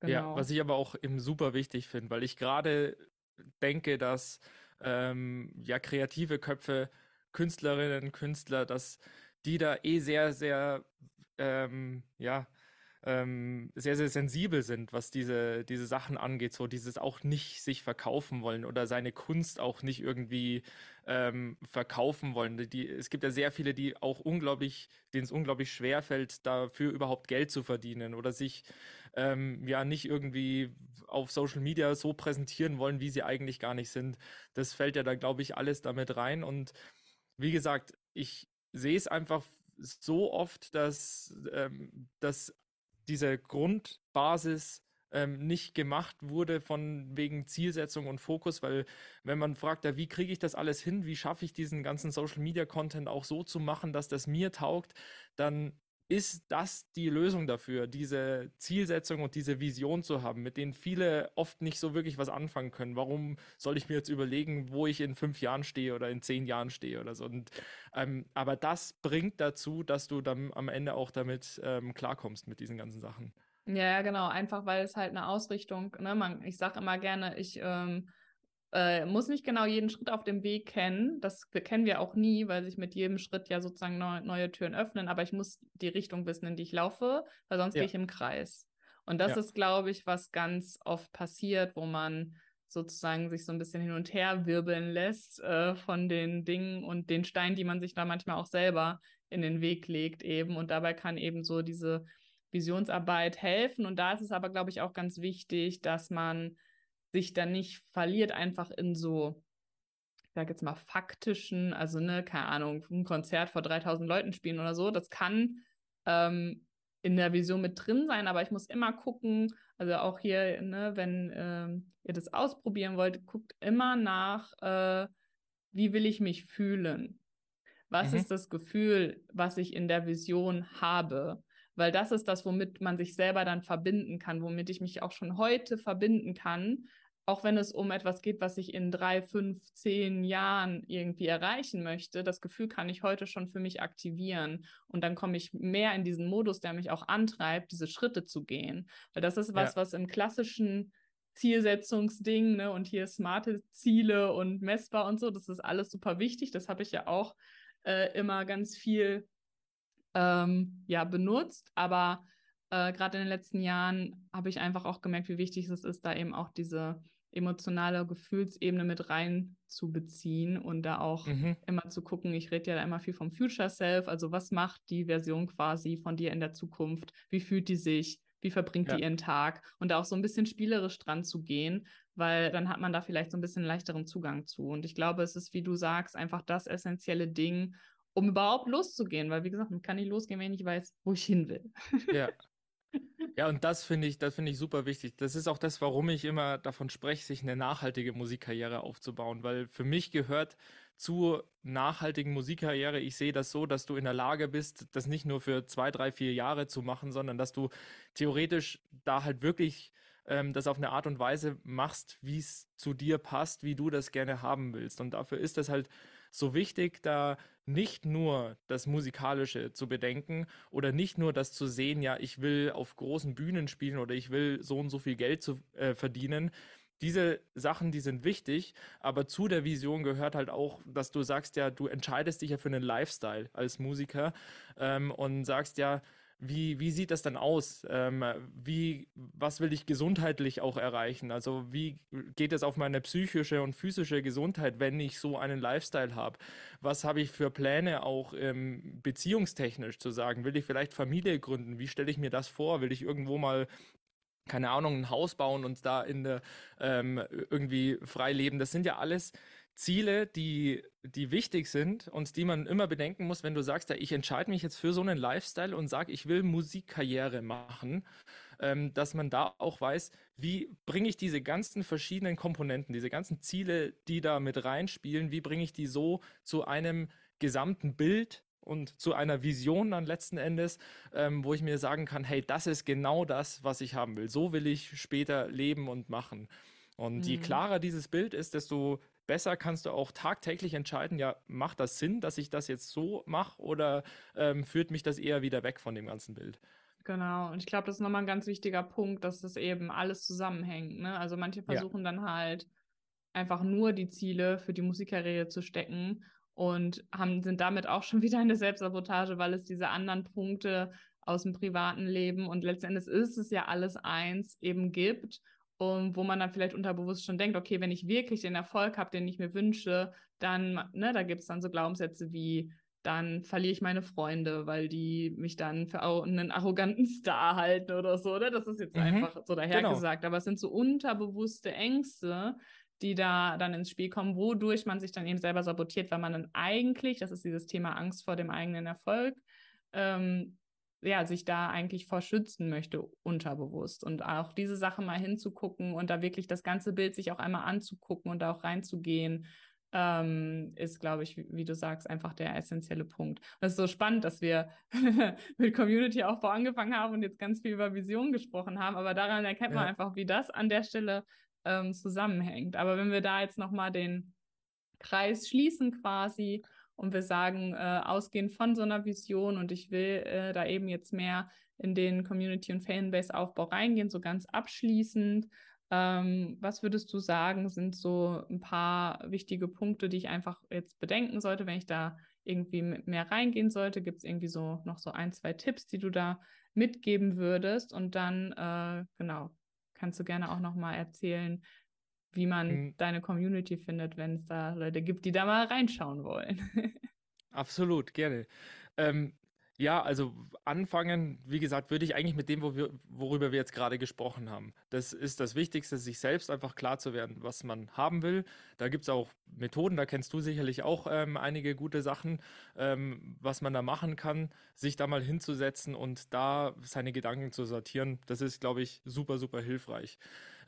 Genau. Ja, was ich aber auch eben super wichtig finde, weil ich gerade denke, dass ähm, ja kreative Köpfe, Künstlerinnen, Künstler, dass die da eh sehr, sehr ähm, ja ähm, sehr, sehr sensibel sind, was diese, diese Sachen angeht, so dieses auch nicht sich verkaufen wollen oder seine Kunst auch nicht irgendwie ähm, verkaufen wollen. Die, es gibt ja sehr viele, die auch unglaublich, denen es unglaublich schwer fällt, dafür überhaupt Geld zu verdienen oder sich ähm, ja nicht irgendwie auf Social Media so präsentieren wollen, wie sie eigentlich gar nicht sind. Das fällt ja da, glaube ich, alles damit rein. Und wie gesagt, ich sehe es einfach so oft, dass, ähm, dass diese Grundbasis ähm, nicht gemacht wurde von wegen Zielsetzung und Fokus, weil wenn man fragt, ja, wie kriege ich das alles hin, wie schaffe ich diesen ganzen Social Media Content auch so zu machen, dass das mir taugt, dann ist das die Lösung dafür, diese Zielsetzung und diese Vision zu haben, mit denen viele oft nicht so wirklich was anfangen können. Warum soll ich mir jetzt überlegen, wo ich in fünf Jahren stehe oder in zehn Jahren stehe oder so? Und, ähm, aber das bringt dazu, dass du dann am Ende auch damit ähm, klarkommst mit diesen ganzen Sachen. Ja, genau, einfach weil es halt eine Ausrichtung, ne, man, ich sage immer gerne, ich ähm, äh, muss nicht genau jeden Schritt auf dem Weg kennen. Das kennen wir auch nie, weil sich mit jedem Schritt ja sozusagen neu, neue Türen öffnen. Aber ich muss die Richtung wissen, in die ich laufe, weil sonst ja. gehe ich im Kreis. Und das ja. ist, glaube ich, was ganz oft passiert, wo man sozusagen sich so ein bisschen hin und her wirbeln lässt äh, von den Dingen und den Steinen, die man sich da manchmal auch selber in den Weg legt eben. Und dabei kann eben so diese Visionsarbeit helfen. Und da ist es aber, glaube ich, auch ganz wichtig, dass man sich dann nicht verliert einfach in so, ich sage jetzt mal faktischen, also ne, keine Ahnung, ein Konzert vor 3000 Leuten spielen oder so. Das kann ähm, in der Vision mit drin sein, aber ich muss immer gucken, also auch hier, ne, wenn ähm, ihr das ausprobieren wollt, guckt immer nach, äh, wie will ich mich fühlen? Was mhm. ist das Gefühl, was ich in der Vision habe? Weil das ist das, womit man sich selber dann verbinden kann, womit ich mich auch schon heute verbinden kann, auch wenn es um etwas geht, was ich in drei, fünf, zehn Jahren irgendwie erreichen möchte, das Gefühl kann ich heute schon für mich aktivieren. Und dann komme ich mehr in diesen Modus, der mich auch antreibt, diese Schritte zu gehen. Weil das ist was, ja. was im klassischen Zielsetzungsding, ne, und hier smarte Ziele und messbar und so, das ist alles super wichtig. Das habe ich ja auch äh, immer ganz viel ähm, ja, benutzt. Aber äh, gerade in den letzten Jahren habe ich einfach auch gemerkt, wie wichtig es ist, da eben auch diese emotionale Gefühlsebene mit rein zu beziehen und da auch mhm. immer zu gucken, ich rede ja immer viel vom Future Self, also was macht die Version quasi von dir in der Zukunft, wie fühlt die sich, wie verbringt ja. die ihren Tag und da auch so ein bisschen spielerisch dran zu gehen, weil dann hat man da vielleicht so ein bisschen leichteren Zugang zu. Und ich glaube, es ist, wie du sagst, einfach das essentielle Ding, um überhaupt loszugehen, weil wie gesagt, man kann nicht losgehen, wenn ich nicht weiß, wo ich hin will. Ja, Ja, und das finde ich, das finde ich super wichtig. Das ist auch das, warum ich immer davon spreche, sich eine nachhaltige Musikkarriere aufzubauen, weil für mich gehört zur nachhaltigen Musikkarriere, ich sehe das so, dass du in der Lage bist, das nicht nur für zwei, drei, vier Jahre zu machen, sondern dass du theoretisch da halt wirklich ähm, das auf eine Art und Weise machst, wie es zu dir passt, wie du das gerne haben willst. Und dafür ist das halt so wichtig, da nicht nur das Musikalische zu bedenken oder nicht nur das zu sehen, ja, ich will auf großen Bühnen spielen oder ich will so und so viel Geld zu, äh, verdienen. Diese Sachen, die sind wichtig, aber zu der Vision gehört halt auch, dass du sagst ja, du entscheidest dich ja für einen Lifestyle als Musiker ähm, und sagst ja, wie, wie sieht das dann aus? Ähm, wie, was will ich gesundheitlich auch erreichen? Also wie geht es auf meine psychische und physische Gesundheit, wenn ich so einen Lifestyle habe? Was habe ich für Pläne auch ähm, beziehungstechnisch zu sagen? Will ich vielleicht Familie gründen? Wie stelle ich mir das vor? Will ich irgendwo mal keine Ahnung, ein Haus bauen und da in der ähm, irgendwie frei leben? Das sind ja alles Ziele, die, die wichtig sind und die man immer bedenken muss, wenn du sagst, ja, ich entscheide mich jetzt für so einen Lifestyle und sage, ich will Musikkarriere machen, ähm, dass man da auch weiß, wie bringe ich diese ganzen verschiedenen Komponenten, diese ganzen Ziele, die da mit reinspielen, wie bringe ich die so zu einem gesamten Bild und zu einer Vision dann letzten Endes, ähm, wo ich mir sagen kann, hey, das ist genau das, was ich haben will. So will ich später leben und machen. Und mhm. je klarer dieses Bild ist, desto besser kannst du auch tagtäglich entscheiden, ja, macht das Sinn, dass ich das jetzt so mache oder ähm, führt mich das eher wieder weg von dem ganzen Bild? Genau, und ich glaube, das ist nochmal ein ganz wichtiger Punkt, dass das eben alles zusammenhängt. Ne? Also manche versuchen ja. dann halt einfach nur die Ziele für die Musikkarriere zu stecken und haben, sind damit auch schon wieder in der Selbstsabotage, weil es diese anderen Punkte aus dem privaten Leben und letztendlich ist es ja alles eins eben gibt und wo man dann vielleicht unterbewusst schon denkt, okay, wenn ich wirklich den Erfolg habe, den ich mir wünsche, dann, ne, da gibt es dann so Glaubenssätze wie, dann verliere ich meine Freunde, weil die mich dann für einen arroganten Star halten oder so. Ne? Das ist jetzt mhm. einfach so dahergesagt. Genau. Aber es sind so unterbewusste Ängste, die da dann ins Spiel kommen, wodurch man sich dann eben selber sabotiert, weil man dann eigentlich, das ist dieses Thema Angst vor dem eigenen Erfolg, ähm, ja, sich da eigentlich vor schützen möchte, unterbewusst. Und auch diese Sache mal hinzugucken und da wirklich das ganze Bild sich auch einmal anzugucken und da auch reinzugehen, ähm, ist, glaube ich, wie, wie, du sagst, einfach der essentielle Punkt. Und es ist so spannend, dass wir mit Community-Aufbau angefangen haben und jetzt ganz viel über Vision gesprochen haben, aber daran erkennt man einfach, wie das an der Stelle ähm, zusammenhängt. Aber wenn wir da jetzt nochmal den Kreis schließen quasi und wir sagen, äh, ausgehend von so einer Vision und ich will äh, da eben jetzt mehr in den Community- und Fanbase-Aufbau reingehen, so ganz abschließend. Ähm, was würdest du sagen, sind so ein paar wichtige Punkte, die ich einfach jetzt bedenken sollte, wenn ich da irgendwie mehr reingehen sollte? Gibt es irgendwie so noch so ein, zwei Tipps, die du da mitgeben würdest? Und dann, äh, genau, kannst du gerne auch noch mal erzählen, wie man mhm. deine Community findet, wenn es da Leute gibt, die da mal reinschauen wollen. Absolut, gerne. Ähm, ja, also anfangen, wie gesagt, würde ich eigentlich mit dem, wo wir, worüber wir jetzt gerade gesprochen haben. Das ist das Wichtigste, sich selbst einfach klar zu werden, was man haben will. Da gibt es auch Methoden, da kennst du sicherlich auch ähm, einige gute Sachen, ähm, was man da machen kann, sich da mal hinzusetzen und da seine Gedanken zu sortieren. Das ist, glaube ich, super, super hilfreich.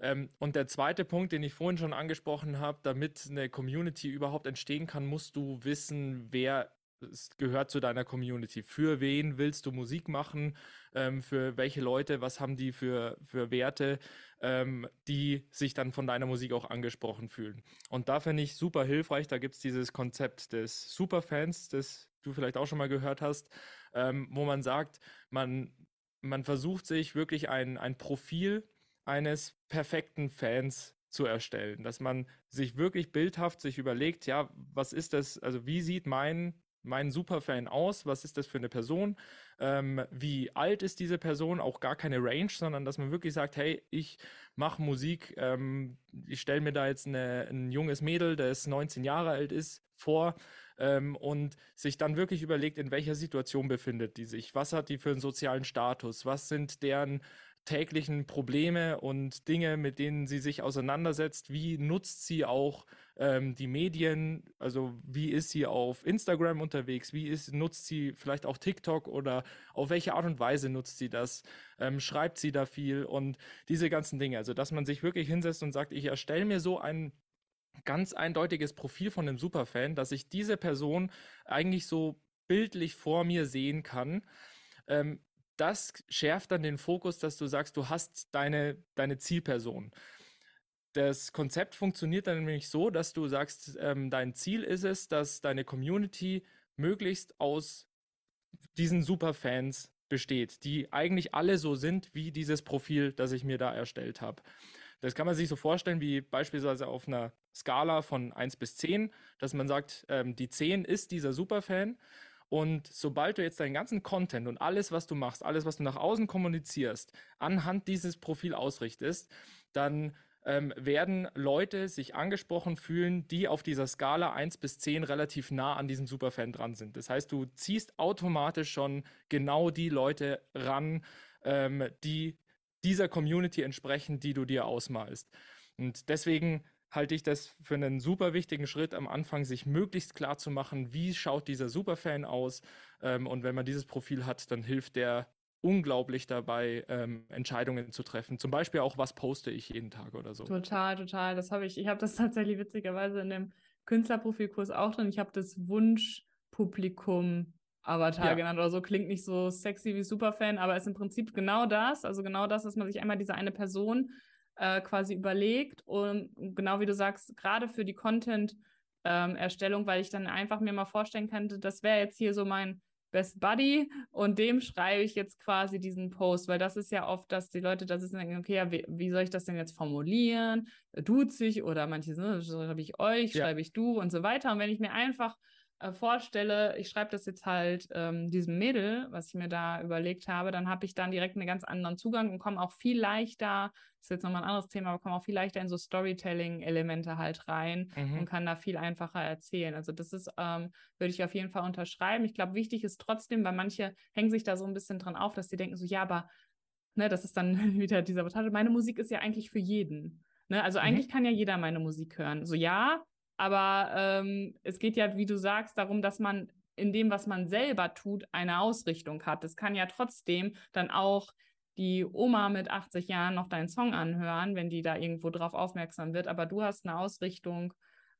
Ähm, und der zweite Punkt, den ich vorhin schon angesprochen habe, damit eine Community überhaupt entstehen kann, musst du wissen, wer gehört zu deiner Community. Für wen willst du Musik machen? Ähm, für welche Leute? Was haben die für, für Werte, ähm, die sich dann von deiner Musik auch angesprochen fühlen? Und da finde ich super hilfreich. Da gibt es dieses Konzept des Superfans, das du vielleicht auch schon mal gehört hast, ähm, wo man sagt, man, man versucht sich wirklich ein, ein Profil eines perfekten Fans zu erstellen, dass man sich wirklich bildhaft sich überlegt, ja, was ist das, also wie sieht mein mein Superfan aus? Was ist das für eine Person? Ähm, wie alt ist diese Person? Auch gar keine Range, sondern dass man wirklich sagt, hey, ich mache Musik, ähm, ich stelle mir da jetzt eine, ein junges Mädel, das 19 Jahre alt ist, vor ähm, und sich dann wirklich überlegt, in welcher Situation befindet die sich? Was hat die für einen sozialen Status? Was sind deren täglichen Probleme und Dinge, mit denen sie sich auseinandersetzt? Wie nutzt sie auch ähm, die Medien, also wie ist sie auf Instagram unterwegs, wie ist, nutzt sie vielleicht auch TikTok oder auf welche Art und Weise nutzt sie das, ähm, schreibt sie da viel und diese ganzen Dinge. Also dass man sich wirklich hinsetzt und sagt, ich erstelle mir so ein ganz eindeutiges Profil von einem Superfan, dass ich diese Person eigentlich so bildlich vor mir sehen kann. Ähm, das schärft dann den Fokus, dass du sagst, du hast deine, deine Zielperson das Konzept funktioniert dann nämlich so, dass du sagst, ähm, dein Ziel ist es, dass deine Community möglichst aus diesen Superfans besteht, die eigentlich alle so sind wie dieses Profil, das ich mir da erstellt habe. Das kann man sich so vorstellen wie beispielsweise auf einer Skala von 1 bis 10, dass man sagt, ähm, die 10 ist dieser Superfan. Und sobald du jetzt deinen ganzen Content und alles, was du machst, alles, was du nach außen kommunizierst, anhand dieses Profil ausrichtest, dann ähm, werden Leute sich angesprochen fühlen, die auf dieser Skala 1 bis 10 relativ nah an diesem Superfan dran sind. Das heißt, du ziehst automatisch schon genau die Leute ran, ähm, die dieser Community entsprechen, die du dir ausmalst. Und deswegen halte ich das für einen super wichtigen Schritt am Anfang, sich möglichst klar zu machen, wie schaut dieser Superfan aus. Ähm, und wenn man dieses Profil hat, dann hilft der unglaublich dabei, ähm, Entscheidungen zu treffen. Zum Beispiel auch, was poste ich jeden Tag oder so. Total, total. Das habe ich, ich habe das tatsächlich witzigerweise in dem Künstlerprofilkurs auch drin. Ich habe das Wunschpublikum Avatar ja. genannt oder so. Klingt nicht so sexy wie Superfan, aber ist im Prinzip genau das. Also genau das, dass man sich einmal diese eine Person äh, quasi überlegt und genau wie du sagst, gerade für die Content-Erstellung, ähm, weil ich dann einfach mir mal vorstellen könnte, das wäre jetzt hier so mein Best Buddy und dem schreibe ich jetzt quasi diesen Post, weil das ist ja oft, dass die Leute das ist denken, okay, ja, wie, wie, soll ich das denn jetzt formulieren? Duzt oder manche, ne, schreibe ich euch, ja. schreibe ich du und so weiter. Und wenn ich mir einfach äh, vorstelle, ich schreibe das jetzt halt ähm, diesem Mädel, was ich mir da überlegt habe, dann habe ich dann direkt einen ganz anderen Zugang und komme auch viel leichter, das ist jetzt nochmal ein anderes Thema, aber komme auch viel leichter in so Storytelling-Elemente halt rein mhm. und kann da viel einfacher erzählen. Also das ist, ähm, würde ich auf jeden Fall unterschreiben. Ich glaube, wichtig ist trotzdem, weil manche hängen sich da so ein bisschen dran auf, dass sie denken so, ja, aber ne, das ist dann wieder dieser Sabotage. Meine Musik ist ja eigentlich für jeden. Ne? Also mhm. eigentlich kann ja jeder meine Musik hören. So ja, aber ähm, es geht ja, wie du sagst, darum, dass man in dem, was man selber tut, eine Ausrichtung hat. Es kann ja trotzdem dann auch die Oma mit 80 Jahren noch deinen Song anhören, wenn die da irgendwo drauf aufmerksam wird. Aber du hast eine Ausrichtung,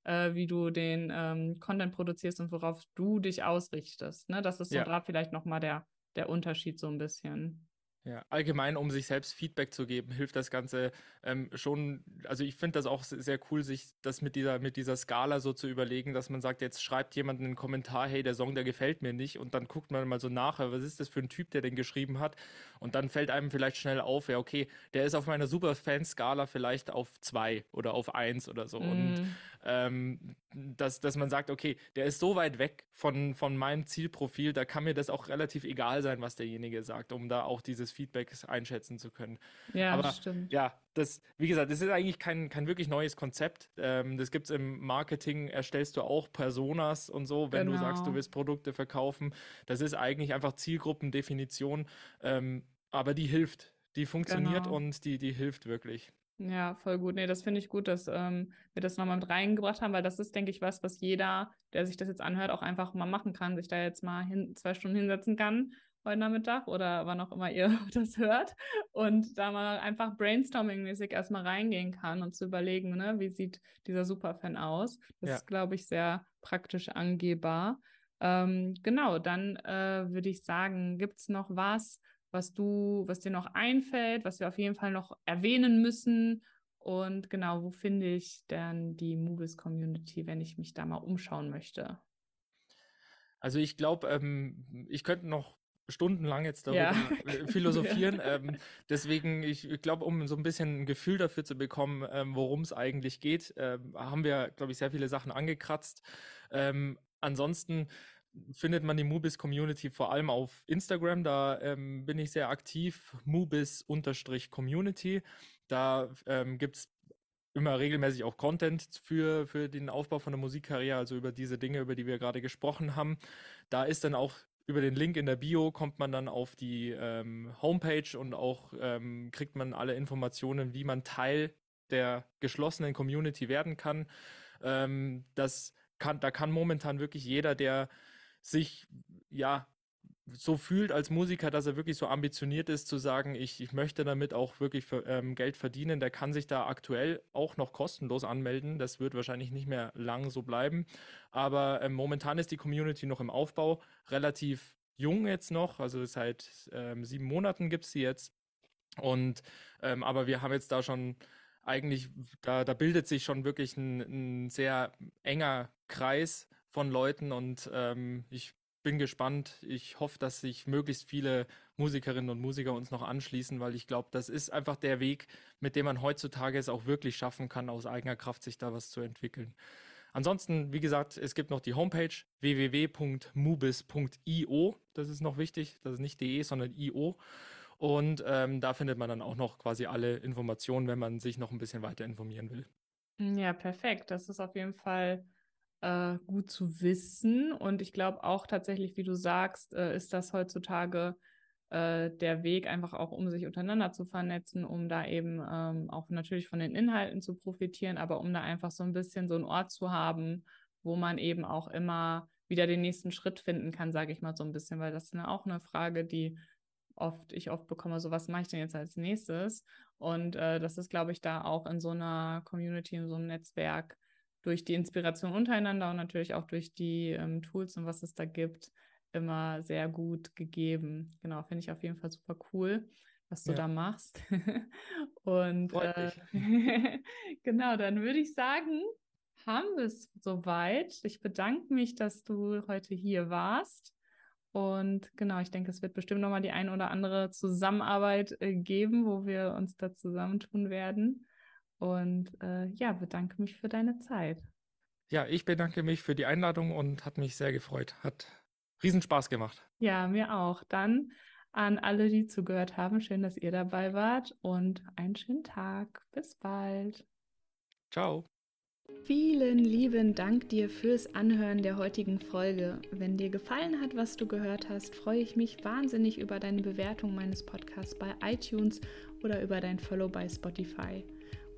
äh, wie du den ähm, Content produzierst und worauf du dich ausrichtest. Ne? Das ist so ja. gerade vielleicht nochmal der, der Unterschied so ein bisschen. Ja, allgemein, um sich selbst Feedback zu geben, hilft das Ganze ähm, schon. Also ich finde das auch sehr cool, sich das mit dieser, mit dieser Skala so zu überlegen, dass man sagt, jetzt schreibt jemand einen Kommentar, hey, der Song, der gefällt mir nicht. Und dann guckt man mal so nach, was ist das für ein Typ, der den geschrieben hat. Und dann fällt einem vielleicht schnell auf, ja, okay, der ist auf meiner Superfan-Skala vielleicht auf zwei oder auf eins oder so. Mm. Und mhm ähm, dass, dass man sagt, okay, der ist so weit weg von, von meinem Zielprofil, da kann mir das auch relativ egal sein, was derjenige sagt, um da auch dieses Feedback einschätzen zu können. Ja, Aber, stimmt. Ja, das, wie gesagt, das ist eigentlich kein, kein wirklich neues Konzept. Ähm, das gibt es im Marketing, erstellst du auch Personas und so, wenn genau. du sagst, du willst Produkte verkaufen. Das ist eigentlich einfach Zielgruppendefinition, ähm, aber die hilft. Die funktioniert genau. und die, die hilft wirklich. Ja, voll gut. Nee, das finde ich gut, dass ähm, wir das nochmal mit reingebracht haben, weil das ist, denke ich, was, was jeder, der sich das jetzt anhört, auch einfach mal machen kann, sich da jetzt mal hin, zwei Stunden hinsetzen kann heute Nachmittag oder wann auch immer ihr das hört und da mal einfach brainstorming-mäßig erstmal reingehen kann und zu überlegen, ne, wie sieht dieser Superfan aus. Das ja. ist, glaube ich, sehr praktisch angehbar. Ähm, genau, dann äh, würde ich sagen, gibt es noch was, was du, was dir noch einfällt, was wir auf jeden Fall noch erwähnen müssen. Und genau, wo finde ich denn die Movies Community, wenn ich mich da mal umschauen möchte? Also ich glaube, ähm, ich könnte noch stundenlang jetzt darüber ja. Philosophieren. ja. ähm, deswegen, ich, ich glaube, um so ein bisschen ein Gefühl dafür zu bekommen, ähm, worum es eigentlich geht, ähm, haben wir, glaube ich, sehr viele Sachen angekratzt. Ähm, ansonsten findet man die Mubis Community vor allem auf Instagram. Da ähm, bin ich sehr aktiv. Mubis-Community. Da ähm, gibt es immer regelmäßig auch Content für, für den Aufbau von der Musikkarriere, also über diese Dinge, über die wir gerade gesprochen haben. Da ist dann auch über den Link in der Bio kommt man dann auf die ähm, Homepage und auch ähm, kriegt man alle Informationen, wie man Teil der geschlossenen Community werden kann. Ähm, das kann, da kann momentan wirklich jeder, der sich ja so fühlt als Musiker, dass er wirklich so ambitioniert ist, zu sagen, ich, ich möchte damit auch wirklich für, ähm, Geld verdienen, der kann sich da aktuell auch noch kostenlos anmelden. Das wird wahrscheinlich nicht mehr lang so bleiben. Aber ähm, momentan ist die Community noch im Aufbau, relativ jung jetzt noch, also seit ähm, sieben Monaten gibt es sie jetzt. Und ähm, aber wir haben jetzt da schon eigentlich, da, da bildet sich schon wirklich ein, ein sehr enger Kreis von Leuten und ähm, ich bin gespannt. Ich hoffe, dass sich möglichst viele Musikerinnen und Musiker uns noch anschließen, weil ich glaube, das ist einfach der Weg, mit dem man heutzutage es auch wirklich schaffen kann, aus eigener Kraft sich da was zu entwickeln. Ansonsten, wie gesagt, es gibt noch die Homepage www.mubis.io. Das ist noch wichtig. Das ist nicht de, sondern io. Und ähm, da findet man dann auch noch quasi alle Informationen, wenn man sich noch ein bisschen weiter informieren will. Ja, perfekt. Das ist auf jeden Fall äh, gut zu wissen. Und ich glaube auch tatsächlich, wie du sagst, äh, ist das heutzutage äh, der Weg einfach auch, um sich untereinander zu vernetzen, um da eben ähm, auch natürlich von den Inhalten zu profitieren, aber um da einfach so ein bisschen so einen Ort zu haben, wo man eben auch immer wieder den nächsten Schritt finden kann, sage ich mal so ein bisschen, weil das ist eine, auch eine Frage, die oft ich oft bekomme, so was mache ich denn jetzt als nächstes? Und äh, das ist, glaube ich, da auch in so einer Community, in so einem Netzwerk durch die Inspiration untereinander und natürlich auch durch die ähm, Tools und was es da gibt, immer sehr gut gegeben. Genau, finde ich auf jeden Fall super cool, was du ja. da machst. und äh, genau, dann würde ich sagen, haben wir es soweit. Ich bedanke mich, dass du heute hier warst. Und genau, ich denke, es wird bestimmt nochmal die ein oder andere Zusammenarbeit äh, geben, wo wir uns da zusammentun werden. Und äh, ja, bedanke mich für deine Zeit. Ja, ich bedanke mich für die Einladung und hat mich sehr gefreut. Hat riesen Spaß gemacht. Ja, mir auch. Dann an alle, die zugehört haben, schön, dass ihr dabei wart und einen schönen Tag. Bis bald. Ciao. Vielen lieben Dank dir fürs Anhören der heutigen Folge. Wenn dir gefallen hat, was du gehört hast, freue ich mich wahnsinnig über deine Bewertung meines Podcasts bei iTunes oder über dein Follow bei Spotify.